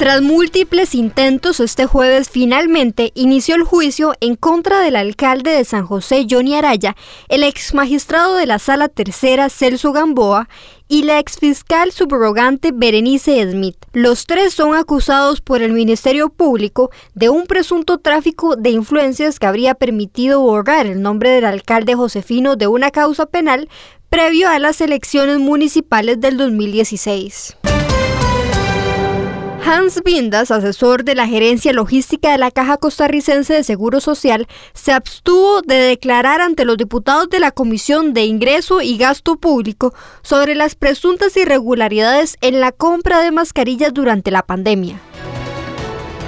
Tras múltiples intentos, este jueves finalmente inició el juicio en contra del alcalde de San José, Johnny Araya, el ex magistrado de la Sala Tercera, Celso Gamboa, y la exfiscal subrogante Berenice Smith. Los tres son acusados por el Ministerio Público de un presunto tráfico de influencias que habría permitido borrar el nombre del alcalde Josefino de una causa penal previo a las elecciones municipales del 2016. Hans Vindas, asesor de la gerencia logística de la Caja Costarricense de Seguro Social, se abstuvo de declarar ante los diputados de la Comisión de Ingreso y Gasto Público sobre las presuntas irregularidades en la compra de mascarillas durante la pandemia.